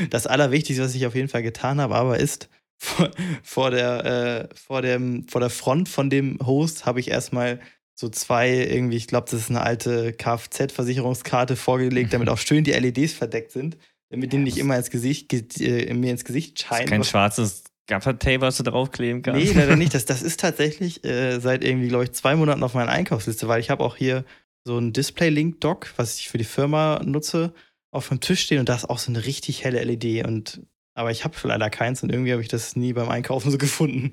Das Allerwichtigste, was ich auf jeden Fall getan habe, aber ist, vor, vor, der, äh, vor, dem, vor der Front von dem Host habe ich erstmal so zwei, irgendwie, ich glaube, das ist eine alte Kfz-Versicherungskarte vorgelegt, damit auch schön die LEDs verdeckt sind, damit die nicht immer ins Gesicht, ge- äh, mir ins Gesicht scheinen. kein schwarzes Gaffer-Tape, was du draufkleben kannst. Nee, leider nicht. Das, das ist tatsächlich äh, seit irgendwie, glaube ich, zwei Monaten auf meiner Einkaufsliste, weil ich habe auch hier so ein Display-Link-Dock, was ich für die Firma nutze, auf dem Tisch stehen und da ist auch so eine richtig helle LED. Und, aber ich habe leider keins und irgendwie habe ich das nie beim Einkaufen so gefunden.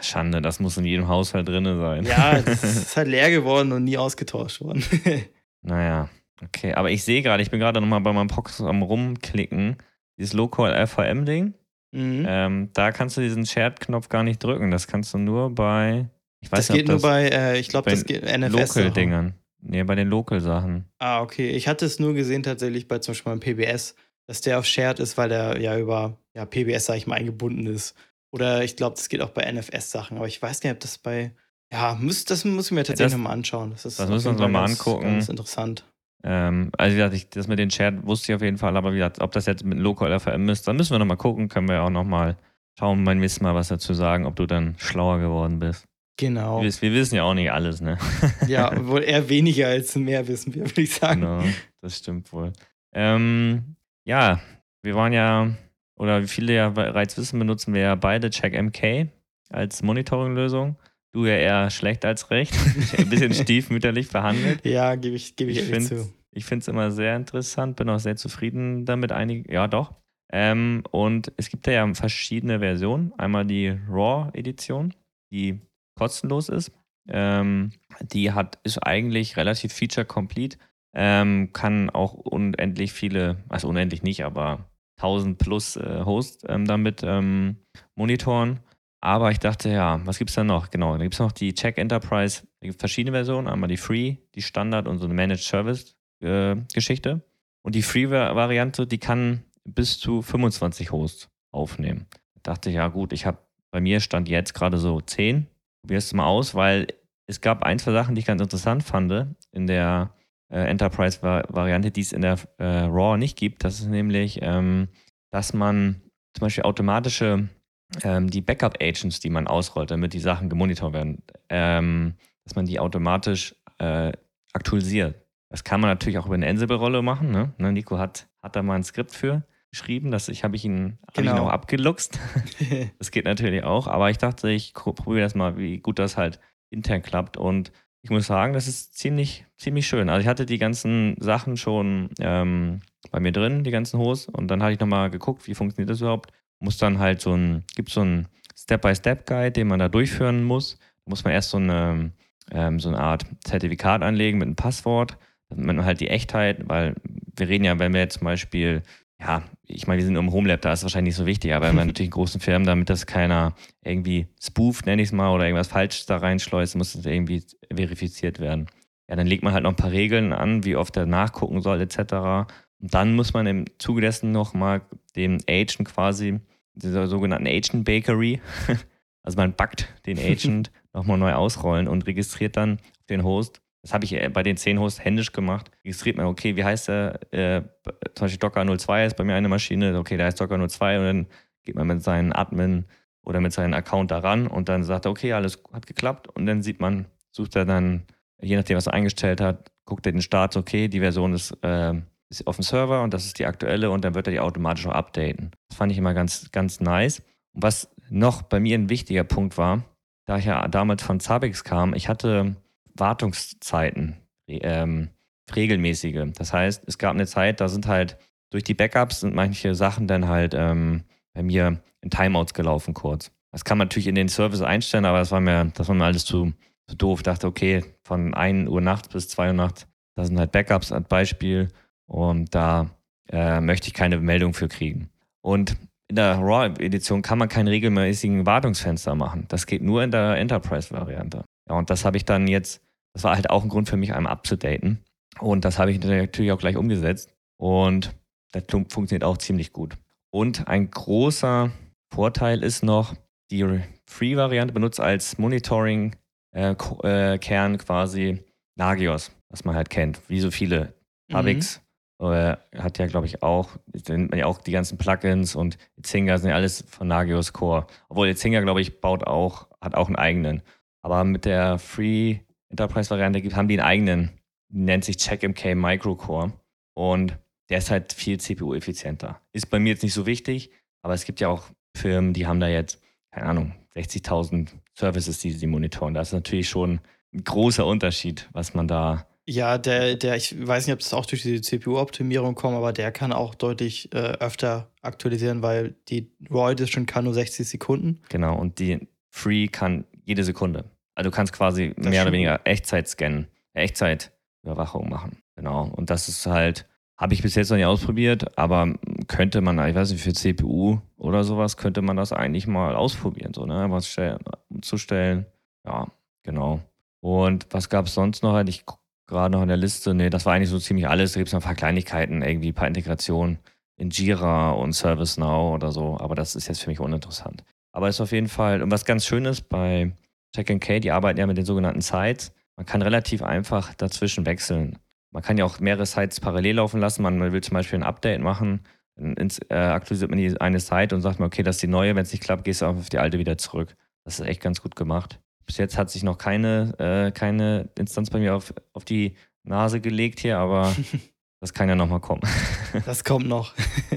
Schande, das muss in jedem Haushalt drin sein. Ja, das ist halt leer geworden und nie ausgetauscht worden. Naja, okay. Aber ich sehe gerade, ich bin gerade nochmal bei meinem Prox am rumklicken. Dieses Local LVM-Ding. mhm. Ähm, da kannst du diesen Shared-Knopf gar nicht drücken. Das kannst du nur bei. Ich weiß das nicht, geht ob nur das bei, äh, ich glaube, bei das geht NFS. Local-Dingern. Nee, bei den Local-Sachen. Ah, okay. Ich hatte es nur gesehen tatsächlich bei zum Beispiel beim PBS, dass der auf Shared ist, weil der ja über ja, PBS, sag ich mal, eingebunden ist. Oder ich glaube, das geht auch bei NFS-Sachen. Aber ich weiß gar nicht, ob das bei. Ja, muss, das muss ich mir tatsächlich das- nochmal anschauen. Das, ist das müssen wir uns noch mal Fall ganz- angucken. Ganz interessant. Ähm, also wie gesagt, ich, das mit den Shared wusste ich auf jeden Fall, aber wie gesagt, ob das jetzt mit Local LVM ist, dann müssen wir nochmal gucken, können wir ja auch nochmal schauen, beim nächsten Mal was dazu sagen, ob du dann schlauer geworden bist. Genau. Wir, wir wissen ja auch nicht alles, ne? ja, wohl eher weniger als mehr wissen wir, würde ich sagen. Genau, das stimmt wohl. Ähm, ja, wir waren ja, oder wie viele ja bereits wissen, benutzen wir ja beide CheckMK als Monitoring-Lösung. Du ja eher schlecht als recht. Ein bisschen stiefmütterlich behandelt. Ja, gebe ich, gebe ich, Ich ehrlich zu. Ich finde es immer sehr interessant, bin auch sehr zufrieden damit. Einige, ja, doch. Ähm, und es gibt da ja verschiedene Versionen. Einmal die RAW-Edition, die kostenlos ist. Ähm, die hat, ist eigentlich relativ feature-complete. Ähm, kann auch unendlich viele, also unendlich nicht, aber 1000 plus äh, Hosts ähm, damit ähm, monitoren. Aber ich dachte, ja, was gibt es da noch? Genau, da gibt es noch die Check Enterprise. Da gibt verschiedene Versionen. Einmal die Free, die Standard und so eine Managed Service äh, Geschichte. Und die Free-Variante, die kann bis zu 25 Hosts aufnehmen. Da dachte ich, ja gut, ich habe bei mir stand jetzt gerade so 10. Probier es mal aus, weil es gab ein, zwei Sachen, die ich ganz interessant fand in der äh, Enterprise-Variante, die es in der äh, RAW nicht gibt. Das ist nämlich, ähm, dass man zum Beispiel automatische, ähm, die Backup-Agents, die man ausrollt, damit die Sachen gemonitort werden, ähm, dass man die automatisch äh, aktualisiert. Das kann man natürlich auch über eine Ansible-Rolle machen. Ne? ne? Nico hat, hat da mal ein Skript für geschrieben, das ich habe ich ihn, genau. hab ich ihn auch abgeluchst. das geht natürlich auch, aber ich dachte, ich probiere das mal, wie gut das halt intern klappt und ich muss sagen, das ist ziemlich, ziemlich schön. Also ich hatte die ganzen Sachen schon ähm, bei mir drin, die ganzen Hos, und dann hatte ich nochmal geguckt, wie funktioniert das überhaupt. Muss dann halt so ein, gibt so ein Step-by-Step-Guide, den man da durchführen muss. Da muss man erst so eine, ähm, so eine Art Zertifikat anlegen mit einem Passwort, damit man halt die Echtheit, weil wir reden ja, wenn wir jetzt zum Beispiel ja, ich meine, wir sind im Homelab, da ist es wahrscheinlich nicht so wichtig, aber bei natürlich großen Firmen, damit das keiner irgendwie spooft, nenne ich es mal, oder irgendwas falsch da reinschleust, muss das irgendwie verifiziert werden. Ja, dann legt man halt noch ein paar Regeln an, wie oft er nachgucken soll, etc. Und dann muss man im Zuge dessen nochmal den Agent quasi, dieser sogenannten Agent Bakery, also man backt den Agent nochmal neu ausrollen und registriert dann den Host das habe ich äh, bei den 10 Hosts händisch gemacht. Registriert man, okay, wie heißt der? Äh, zum Beispiel Docker 02 ist bei mir eine Maschine, okay, da heißt Docker 02 und dann geht man mit seinem Admin oder mit seinem Account daran und dann sagt er, okay, alles hat geklappt und dann sieht man, sucht er dann, je nachdem, was er eingestellt hat, guckt er den Start, okay, die Version ist, äh, ist auf dem Server und das ist die aktuelle und dann wird er die automatisch auch updaten. Das fand ich immer ganz, ganz nice. Und was noch bei mir ein wichtiger Punkt war, da ich ja damals von Zabbix kam, ich hatte Wartungszeiten, ähm, regelmäßige. Das heißt, es gab eine Zeit, da sind halt durch die Backups sind manche Sachen dann halt ähm, bei mir in Timeouts gelaufen kurz. Das kann man natürlich in den Service einstellen, aber das war mir, das war mir alles zu, zu doof. Ich dachte, okay, von 1 Uhr nachts bis 2 Uhr nachts, da sind halt Backups als Beispiel und da äh, möchte ich keine Meldung für kriegen. Und in der RAW-Edition kann man keinen regelmäßigen Wartungsfenster machen. Das geht nur in der Enterprise-Variante. Ja, und das habe ich dann jetzt das war halt auch ein Grund für mich, einmal abzudaten. Und das habe ich natürlich auch gleich umgesetzt. Und das funktioniert auch ziemlich gut. Und ein großer Vorteil ist noch, die Free-Variante benutzt als Monitoring-Kern äh, quasi Nagios, was man halt kennt, wie so viele. Avix mhm. äh, hat ja, glaube ich, auch, sind ja auch die ganzen Plugins und Zinga sind ja alles von Nagios Core. Obwohl Zinga, glaube ich, baut auch, hat auch einen eigenen. Aber mit der Free Enterprise-Variante gibt, haben die einen eigenen, nennt sich CheckMK Microcore. Und der ist halt viel CPU-effizienter. Ist bei mir jetzt nicht so wichtig, aber es gibt ja auch Firmen, die haben da jetzt, keine Ahnung, 60.000 Services, die sie monitoren. Das ist natürlich schon ein großer Unterschied, was man da. Ja, der, der, ich weiß nicht, ob das auch durch die CPU-Optimierung kommt, aber der kann auch deutlich äh, öfter aktualisieren, weil die RAW Edition kann nur 60 Sekunden. Genau, und die Free kann jede Sekunde. Also du kannst quasi das mehr oder weniger Echtzeit scannen, Echtzeitüberwachung machen. Genau. Und das ist halt, habe ich bis jetzt noch nicht ausprobiert, aber könnte man, ich weiß nicht, für CPU oder sowas könnte man das eigentlich mal ausprobieren, so, ne? Was umzustellen. Ja, genau. Und was gab es sonst noch? Ich gerade noch in der Liste. Nee, das war eigentlich so ziemlich alles. Da gibt es noch ein paar Kleinigkeiten, irgendwie ein paar Integrationen in Jira und ServiceNow oder so. Aber das ist jetzt für mich uninteressant. Aber ist auf jeden Fall, und was ganz schön ist bei Check and K, die arbeiten ja mit den sogenannten Sites. Man kann relativ einfach dazwischen wechseln. Man kann ja auch mehrere Sites parallel laufen lassen. Man will zum Beispiel ein Update machen, dann äh, aktualisiert man die eine Site und sagt man, okay, das ist die neue. Wenn es nicht klappt, gehst du auf die alte wieder zurück. Das ist echt ganz gut gemacht. Bis jetzt hat sich noch keine, äh, keine Instanz bei mir auf, auf die Nase gelegt hier, aber das kann ja nochmal kommen. das kommt noch.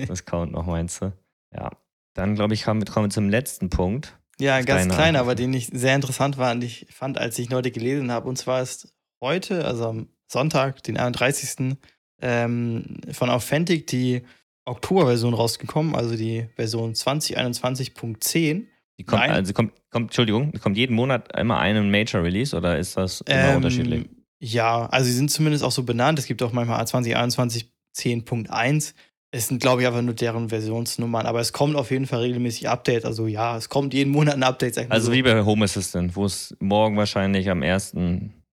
das kommt noch, meinst du? Ja. Dann, glaube ich, kommen wir zum letzten Punkt. Ja, ein ganz kleiner, aber den ich sehr interessant war und ich fand, als ich heute gelesen habe. Und zwar ist heute, also am Sonntag, den 31. Ähm, von Authentic die Oktober-Version rausgekommen, also die Version 2021.10. Die kommt, Nein. also kommt, kommt, Entschuldigung, kommt jeden Monat immer einen Major Release oder ist das immer ähm, unterschiedlich? Ja, also sie sind zumindest auch so benannt. Es gibt auch manchmal 2021 10.1. Es sind, glaube ich, einfach nur deren Versionsnummern, aber es kommt auf jeden Fall regelmäßig Update. Also ja, es kommt jeden Monat ein Update. Also so. wie bei Home Assistant, wo es morgen wahrscheinlich am 1.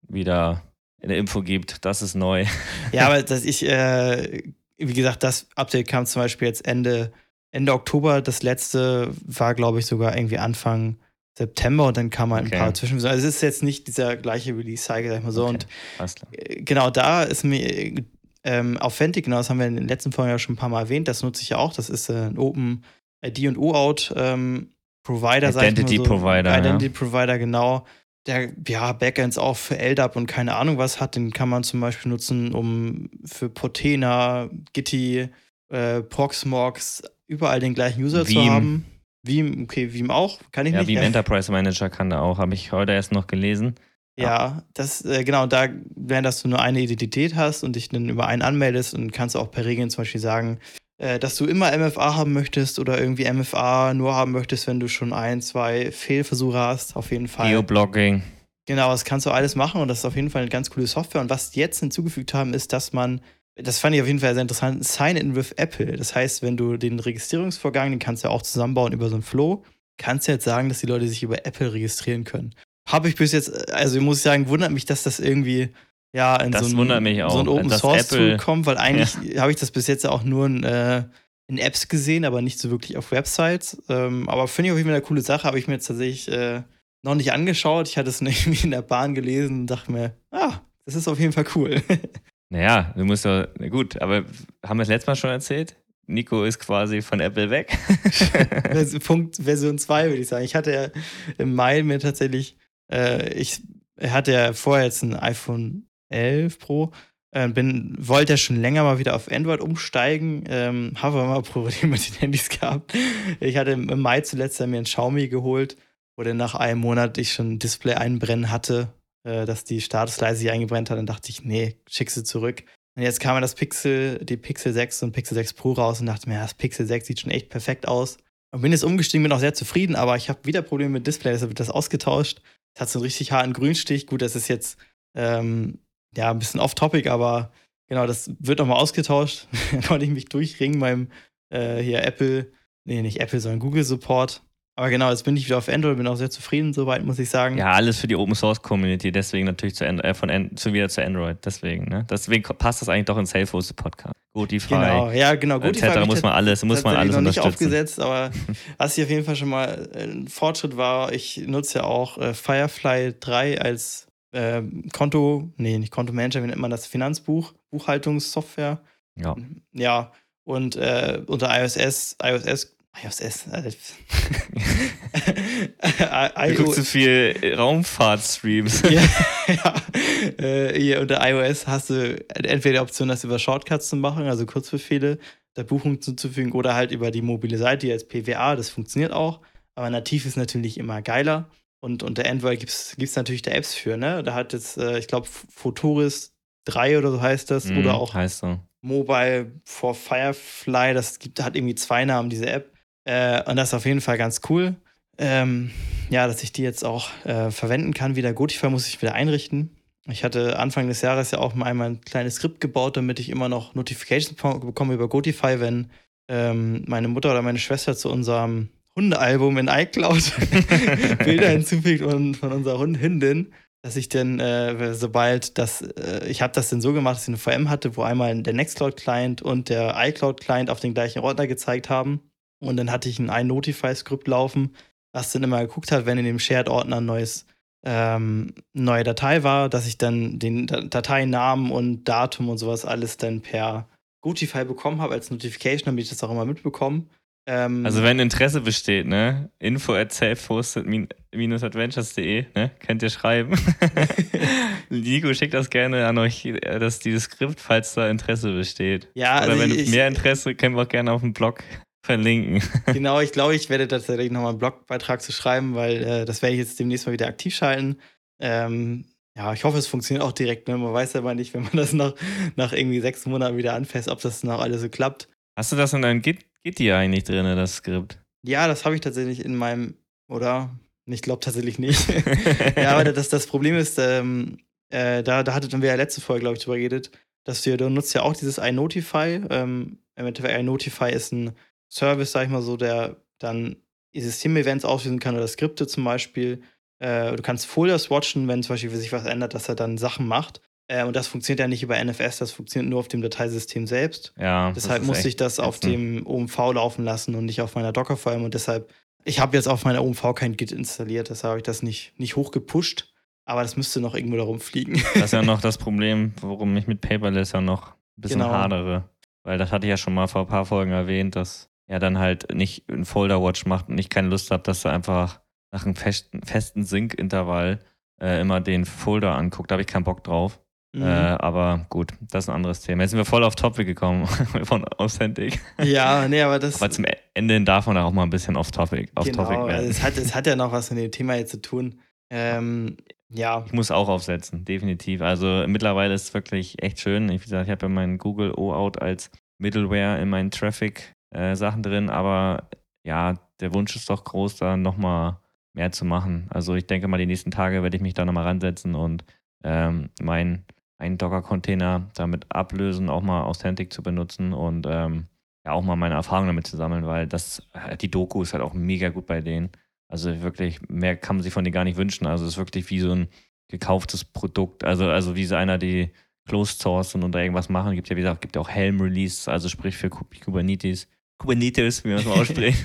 wieder eine Info gibt, das ist neu. Ja, aber dass ich, äh, wie gesagt, das Update kam zum Beispiel jetzt Ende, Ende Oktober. Das letzte war, glaube ich, sogar irgendwie Anfang September und dann kam halt Okay. ein paar Zwischenversionen. Also es ist jetzt nicht dieser gleiche Release-Cycle, sag ich mal so. Okay, Und äh, genau da ist mir ähm, Authentic, genau, das haben wir in den letzten Folgen ja schon ein paar Mal erwähnt, das nutze ich ja auch. Das ist äh, ein Open ID und OAuth ähm, Provider, sag ich mal Identity so. Provider, ja. Identity Provider, genau. Der ja Backends auch für LDAP und keine Ahnung was hat, den kann man zum Beispiel nutzen, um für Portena, Gitti, äh, Proxmox überall den gleichen User zu Veeam. haben. Veeam, okay, Veeam auch, kann ich Ja, nicht. Ja. Enterprise Manager kann da auch, habe ich heute erst noch gelesen. Ja, das, äh, genau, da, wenn dass du nur eine Identität hast und dich dann über einen anmeldest und kannst du auch per Regeln zum Beispiel sagen, äh, dass du immer MFA haben möchtest oder irgendwie MFA nur haben möchtest, wenn du schon ein, zwei Fehlversuche hast, auf jeden Fall. Geoblocking. Genau, das kannst du alles machen und das ist auf jeden Fall eine ganz coole Software. Und was die jetzt hinzugefügt haben, ist, dass man, das fand ich auf jeden Fall sehr interessant, Sign-in with Apple. Das heißt, wenn du den Registrierungsvorgang, den kannst du ja auch zusammenbauen über so einen Flow, kannst du jetzt sagen, dass die Leute sich über Apple registrieren können. Habe ich bis jetzt, also muss ich sagen, wundert mich, dass das irgendwie ja in Das so ein, so Open Source Tool Apple- kommt, weil eigentlich habe ich das bis jetzt auch nur in, äh, in Apps gesehen, aber nicht so wirklich auf Websites. Ähm, aber finde ich auf jeden Fall eine coole Sache, habe ich mir jetzt tatsächlich äh, noch nicht angeschaut. Ich hatte es irgendwie in der Bahn gelesen und dachte mir, ah, das ist auf jeden Fall cool. Naja, du musst na gut, aber haben wir das letzte Mal schon erzählt? Nico ist quasi von Apple weg. Punkt Version 2, würde ich sagen. Ich hatte ja im Mai mir tatsächlich, äh, ich hatte ja vorher jetzt ein iPhone 11 Pro, äh, bin, wollte ja schon länger mal wieder auf Android umsteigen, ähm, habe aber immer Probleme mit den Handys gehabt. Ich hatte im Mai zuletzt mir ein Xiaomi geholt, wo dann nach einem Monat ich schon ein Display einbrennen hatte, äh, dass die Statusleiste sich eingebrennt hat. Dann dachte ich, nee, schick sie zurück. Und jetzt kam ja das Pixel, die Pixel 6 und Pixel 6 Pro raus und dachte mir, ja, das Pixel 6 sieht schon echt perfekt aus. Und bin jetzt umgestiegen, bin auch sehr zufrieden, aber ich habe wieder Probleme mit Display, deshalb wird das ausgetauscht. Hat so einen richtig harten Grünstich. Gut, das ist jetzt ähm, ja ein bisschen off-topic, aber genau, das wird nochmal ausgetauscht. da konnte ich mich durchringen beim äh, hier Apple, nee, nicht Apple, sondern Google Support. Aber genau, jetzt bin ich wieder auf Android, bin auch sehr zufrieden, soweit muss ich sagen. Ja, alles für die Open Source Community, deswegen natürlich zu, Android, äh, von An zu wieder zu Android, deswegen, ne? Deswegen passt das eigentlich doch in Self-Hosted Podcast. Gotify, Genau, ja, genau. Gut, etc. muss man alles, muss man alles noch nicht aufgesetzt, aber was hier auf jeden Fall schon mal ein Fortschritt war, ich nutze ja auch äh, Firefly 3 als äh, Konto, nee, nicht Kontomanager, wie nennt man das? Finanzbuch, Buchhaltungssoftware. Ja. Ja, und äh, unter iOS, iOS, iOS, äh, Du guckst zu viel Raumfahrt-Streams. ja, ja. Äh, hier unter iOS hast du entweder die Option, das über Shortcuts zu machen, also Kurzbefehle, der Buchung zuzufügen oder halt über die mobile Seite als PWA, das funktioniert auch. Aber nativ ist natürlich immer geiler. Und unter Android gibt es natürlich da Apps für, ne? Da hat jetzt, äh, ich glaube, Photoris 3 oder so heißt das, Mhm, oder auch Heißt so. Mobile for Firefly, das gibt, hat irgendwie zwei Namen, diese App. Äh, und das ist auf jeden Fall ganz cool. Ähm, ja, dass ich die jetzt auch äh, verwenden kann. Wieder Gotify muss ich wieder einrichten. Ich hatte Anfang des Jahres ja auch mal einmal ein kleines Skript gebaut, damit ich immer noch Notifications bekomme über Gotify, wenn ähm, meine Mutter oder meine Schwester zu unserem Hundealbum in iCloud Bilder hinzufügt und von unserer Hund Hündin, dass ich dann, äh, sobald das, äh, ich habe das dann so gemacht, dass ich eine VM hatte, wo einmal der Nextcloud-Client und der iCloud-Client auf den gleichen Ordner gezeigt haben. Und dann hatte ich ein iNotify-Skript laufen, was dann immer geguckt hat, wenn in dem Shared-Ordner ein neues, ähm, neue Datei war, dass ich dann den Da- Dateinamen und Datum und sowas alles dann per Gotify bekommen habe als Notification, damit ich das auch immer mitbekomme. Ähm, Also wenn Interesse besteht, ne? Info at self-hosted-adventures.de, ne? Könnt ihr schreiben. Nico schickt das gerne an euch, äh, das, dieses Skript, falls da Interesse besteht. ja, Oder also wenn ich, mehr Interesse, können wir auch gerne auf dem Blog verlinken. Genau, ich glaube, ich werde tatsächlich nochmal einen Blogbeitrag zu schreiben, weil äh, das werde ich jetzt demnächst mal wieder aktiv schalten. Ähm, ja, ich hoffe, es funktioniert auch direkt. Ne? Man weiß ja mal nicht, wenn man das nach, nach irgendwie sechs Monaten wieder anfasst, ob das noch alles so klappt. Hast du das in deinem Git, Gitti eigentlich drin, das Skript? Ja, das habe ich tatsächlich in meinem, oder? Ich glaube tatsächlich nicht. ja, aber das, das Problem ist, ähm, äh, da, da hattet wir ja letzte Folge, glaube ich, drüber geredet, dass du, du nutzt ja auch dieses iNotify. Ähm, iNotify ist ein Service, sag ich mal so, der dann System-Events auslösen kann oder Skripte zum Beispiel. Äh, du kannst Folders watchen, wenn zum Beispiel sich was ändert, dass er dann Sachen macht. Äh, und das funktioniert ja nicht über NFS, das funktioniert nur auf dem Dateisystem selbst. ja. Deshalb musste ich das auf dem OMV laufen lassen und nicht auf meiner Docker-VM und deshalb Ich habe jetzt auf meiner OMV kein Git installiert, deshalb habe ich das nicht, nicht hochgepusht. Aber das müsste noch irgendwo darum fliegen. Das ist ja noch das Problem, warum ich mit Paperless ja noch ein bisschen genau. hadere. Weil das hatte ich ja schon mal vor ein paar Folgen erwähnt, dass er dann halt nicht einen Folder-Watch macht und ich keine Lust habe, dass er einfach nach einem festen, festen Sync-Intervall äh, immer den Folder anguckt. Da habe ich keinen Bock drauf. Mhm. Äh, aber gut, das ist ein anderes Thema. Jetzt sind wir voll auf Topic gekommen von Authentic. Ja, nee, aber das. Aber zum Ende darf man auch mal ein bisschen auf Topic, auf genau, Topic werden. Also es, hat, es hat ja noch was mit dem Thema jetzt zu tun. Ähm, ja. Ich muss auch aufsetzen, definitiv. Also mittlerweile ist es wirklich echt schön. Ich, ich habe ja meinen Google OAuth als Middleware in meinen Traffic-Sachen äh, drin, aber ja, der Wunsch ist doch groß, da nochmal mehr zu machen. Also ich denke mal, die nächsten Tage werde ich mich da nochmal ransetzen und ähm, mein einen Docker-Container damit ablösen, auch mal Authentic zu benutzen und ähm, ja auch mal meine Erfahrungen damit zu sammeln, weil das äh, die Doku ist halt auch mega gut bei denen. Also wirklich, mehr kann man sich von denen gar nicht wünschen. Also es ist wirklich wie so ein gekauftes Produkt. Also, also wie so einer, die Closed Source und da irgendwas machen. Gibt ja, wie gesagt, gibt ja auch Helm Release, also sprich für Kubernetes. Kubernetes, wie man es mal ausspricht.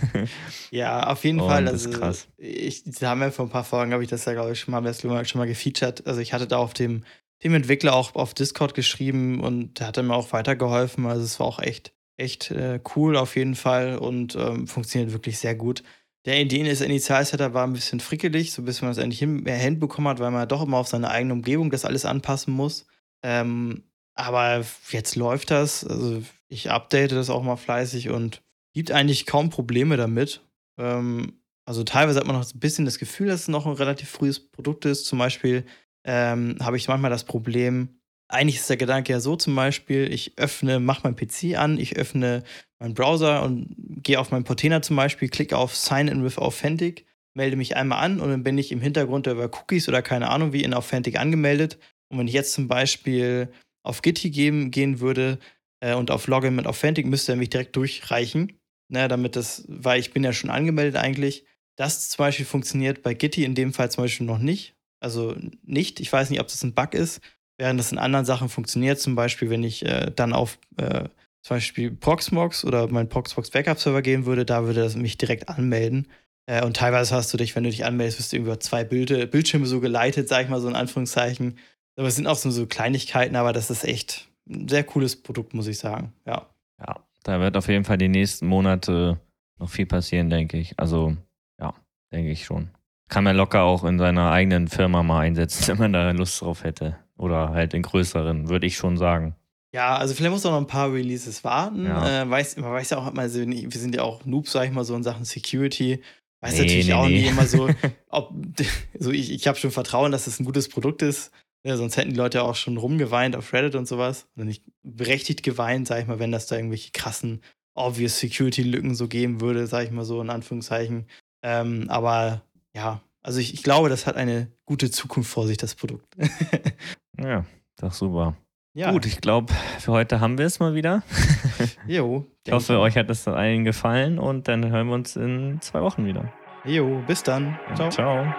ja, auf jeden und Fall. Also, das ist krass. Ich, da haben wir vor ein paar Folgen, habe ich das ja, glaube ich, schon mal, schon mal gefeatured. Also ich hatte da auf dem, dem Entwickler auch auf Discord geschrieben und der hat mir auch weitergeholfen. Also es war auch echt, echt äh, cool auf jeden Fall und ähm, funktioniert wirklich sehr gut. Der Ideen ist Initial-Setup war ein bisschen frickelig, so bis man es endlich hin, mehr hinbekommen hat, weil man doch immer auf seine eigene Umgebung das alles anpassen muss. Ähm, aber jetzt läuft das. Also ich update das auch mal fleißig und gibt eigentlich kaum Probleme damit. Ähm, also teilweise hat man noch ein bisschen das Gefühl, dass es noch ein relativ frühes Produkt ist. Zum Beispiel ähm, habe ich manchmal das Problem, eigentlich ist der Gedanke ja so zum Beispiel, ich öffne, mache mein PC an, ich öffne meinen Browser und gehe auf meinen Portainer zum Beispiel, klicke auf Sign in with Authentic, melde mich einmal an und dann bin ich im Hintergrund über Cookies oder keine Ahnung wie in Authentic angemeldet. Und wenn ich jetzt zum Beispiel auf Gitti geben, gehen würde äh, und auf Login mit Authentic, müsste er mich direkt durchreichen. Ne, damit das, weil ich bin ja schon angemeldet eigentlich. Das zum Beispiel funktioniert bei Gitti in dem Fall zum Beispiel noch nicht. Also nicht. Ich weiß nicht, ob das ein Bug ist, während das in anderen Sachen funktioniert. Zum Beispiel, wenn ich äh, dann auf äh, zum Beispiel Proxmox oder mein Proxmox Backup Server gehen würde, da würde das mich direkt anmelden. Äh, und teilweise hast du dich, wenn du dich anmeldest, wirst du irgendwie zwei Bilde, Bildschirme so geleitet, sag ich mal so in Anführungszeichen. Aber es sind auch so, so Kleinigkeiten, aber das ist echt ein sehr cooles Produkt, muss ich sagen. Ja. Ja, da wird auf jeden Fall die nächsten Monate noch viel passieren, denke ich. Also, ja, denke ich schon. Kann man locker auch in seiner eigenen Firma mal einsetzen, wenn man da Lust drauf hätte. Oder halt in größeren, würde ich schon sagen. Ja, also vielleicht muss auch noch ein paar Releases warten. Ja. Äh, weiß, man weiß ja auch immer, wir sind ja auch Noobs, sag ich mal, so in Sachen Security. Weiß nee, natürlich nee, auch nee. nie immer so, ob, so ich, ich habe schon Vertrauen, dass es das ein gutes Produkt ist. Ja, sonst hätten die Leute ja auch schon rumgeweint auf Reddit und sowas. Oder nicht berechtigt geweint, sag ich mal, wenn das da irgendwelche krassen, obvious Security-Lücken so geben würde, sag ich mal so in Anführungszeichen. Ähm, aber ja, also ich, ich glaube, das hat eine gute Zukunft vor sich, das Produkt. ja, das ist super. Ja. Gut, ich glaube, für heute haben wir es mal wieder. Jo. Ich hoffe, euch hat es allen gefallen und dann hören wir uns in zwei Wochen wieder. Jo, bis dann. Ciao. Ciao.